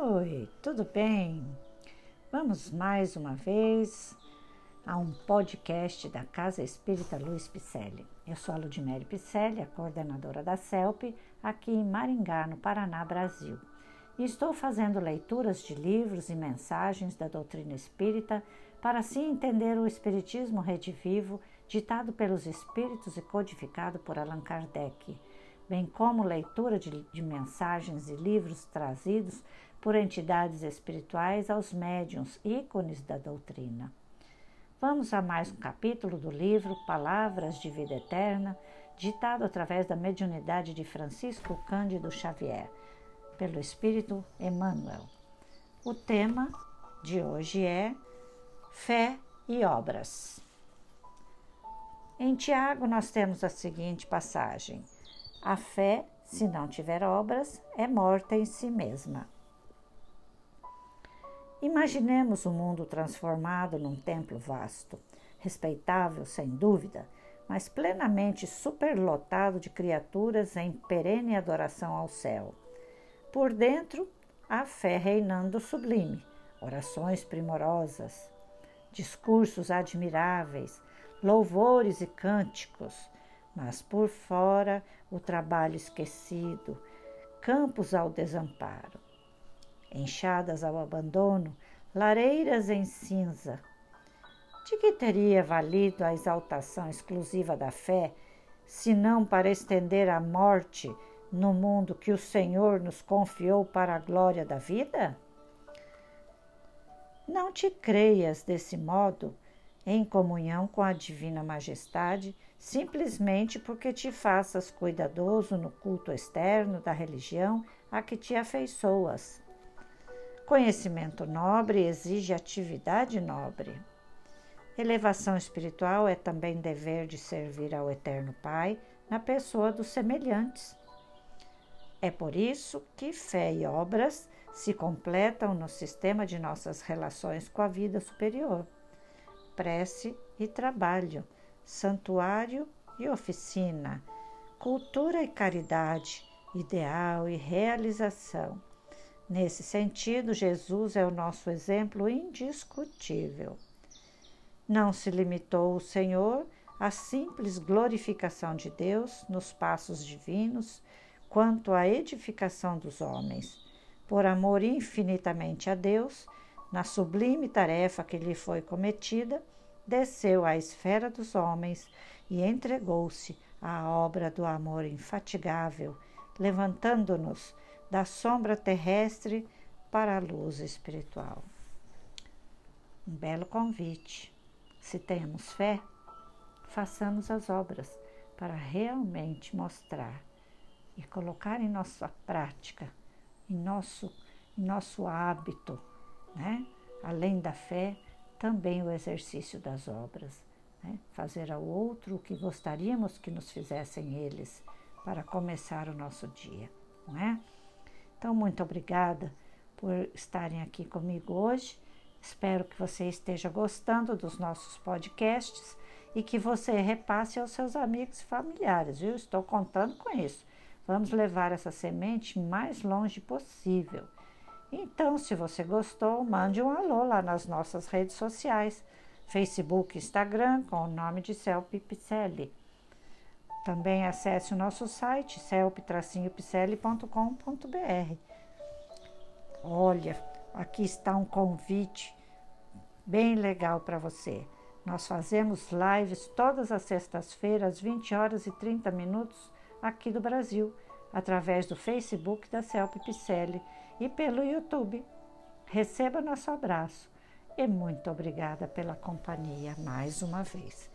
Oi, tudo bem? Vamos mais uma vez a um podcast da Casa Espírita Luiz Picelli. Eu sou a Ludmere Picelli, a coordenadora da CELP, aqui em Maringá, no Paraná, Brasil. E estou fazendo leituras de livros e mensagens da doutrina espírita para assim entender o Espiritismo redivivo ditado pelos Espíritos e codificado por Allan Kardec bem como leitura de, de mensagens e livros trazidos por entidades espirituais aos médiuns, ícones da doutrina. Vamos a mais um capítulo do livro Palavras de Vida Eterna, ditado através da mediunidade de Francisco Cândido Xavier, pelo Espírito Emmanuel. O tema de hoje é Fé e Obras. Em Tiago, nós temos a seguinte passagem. A fé, se não tiver obras, é morta em si mesma. Imaginemos o um mundo transformado num templo vasto, respeitável sem dúvida, mas plenamente superlotado de criaturas em perene adoração ao céu. Por dentro, a fé reinando sublime, orações primorosas, discursos admiráveis, louvores e cânticos, mas por fora o trabalho esquecido, campos ao desamparo, enxadas ao abandono, lareiras em cinza. De que teria valido a exaltação exclusiva da fé, se não para estender a morte no mundo que o Senhor nos confiou para a glória da vida? Não te creias desse modo em comunhão com a Divina Majestade, simplesmente porque te faças cuidadoso no culto externo da religião a que te afeiçoas. Conhecimento nobre exige atividade nobre. Elevação espiritual é também dever de servir ao Eterno Pai na pessoa dos semelhantes. É por isso que fé e obras se completam no sistema de nossas relações com a vida superior prece e trabalho, santuário e oficina, cultura e caridade, ideal e realização. Nesse sentido, Jesus é o nosso exemplo indiscutível. Não se limitou o Senhor à simples glorificação de Deus nos passos divinos, quanto à edificação dos homens. Por amor infinitamente a Deus, na sublime tarefa que lhe foi cometida, desceu à esfera dos homens e entregou-se à obra do amor infatigável, levantando-nos da sombra terrestre para a luz espiritual. Um belo convite. Se temos fé, façamos as obras para realmente mostrar e colocar em nossa prática, em nosso, em nosso hábito, né? além da fé, também o exercício das obras, né? fazer ao outro o que gostaríamos que nos fizessem eles para começar o nosso dia, não é? Então, muito obrigada por estarem aqui comigo hoje. Espero que você esteja gostando dos nossos podcasts e que você repasse aos seus amigos e familiares, viu? Estou contando com isso. Vamos levar essa semente mais longe possível. Então, se você gostou, mande um alô lá nas nossas redes sociais, Facebook Instagram, com o nome de Celpe Picelli. Também acesse o nosso site, celpe-picelli.com.br. Olha, aqui está um convite bem legal para você. Nós fazemos lives todas as sextas-feiras, 20 horas e 30 minutos, aqui do Brasil através do Facebook da Celpe Picelli e pelo YouTube. Receba nosso abraço e muito obrigada pela companhia mais uma vez.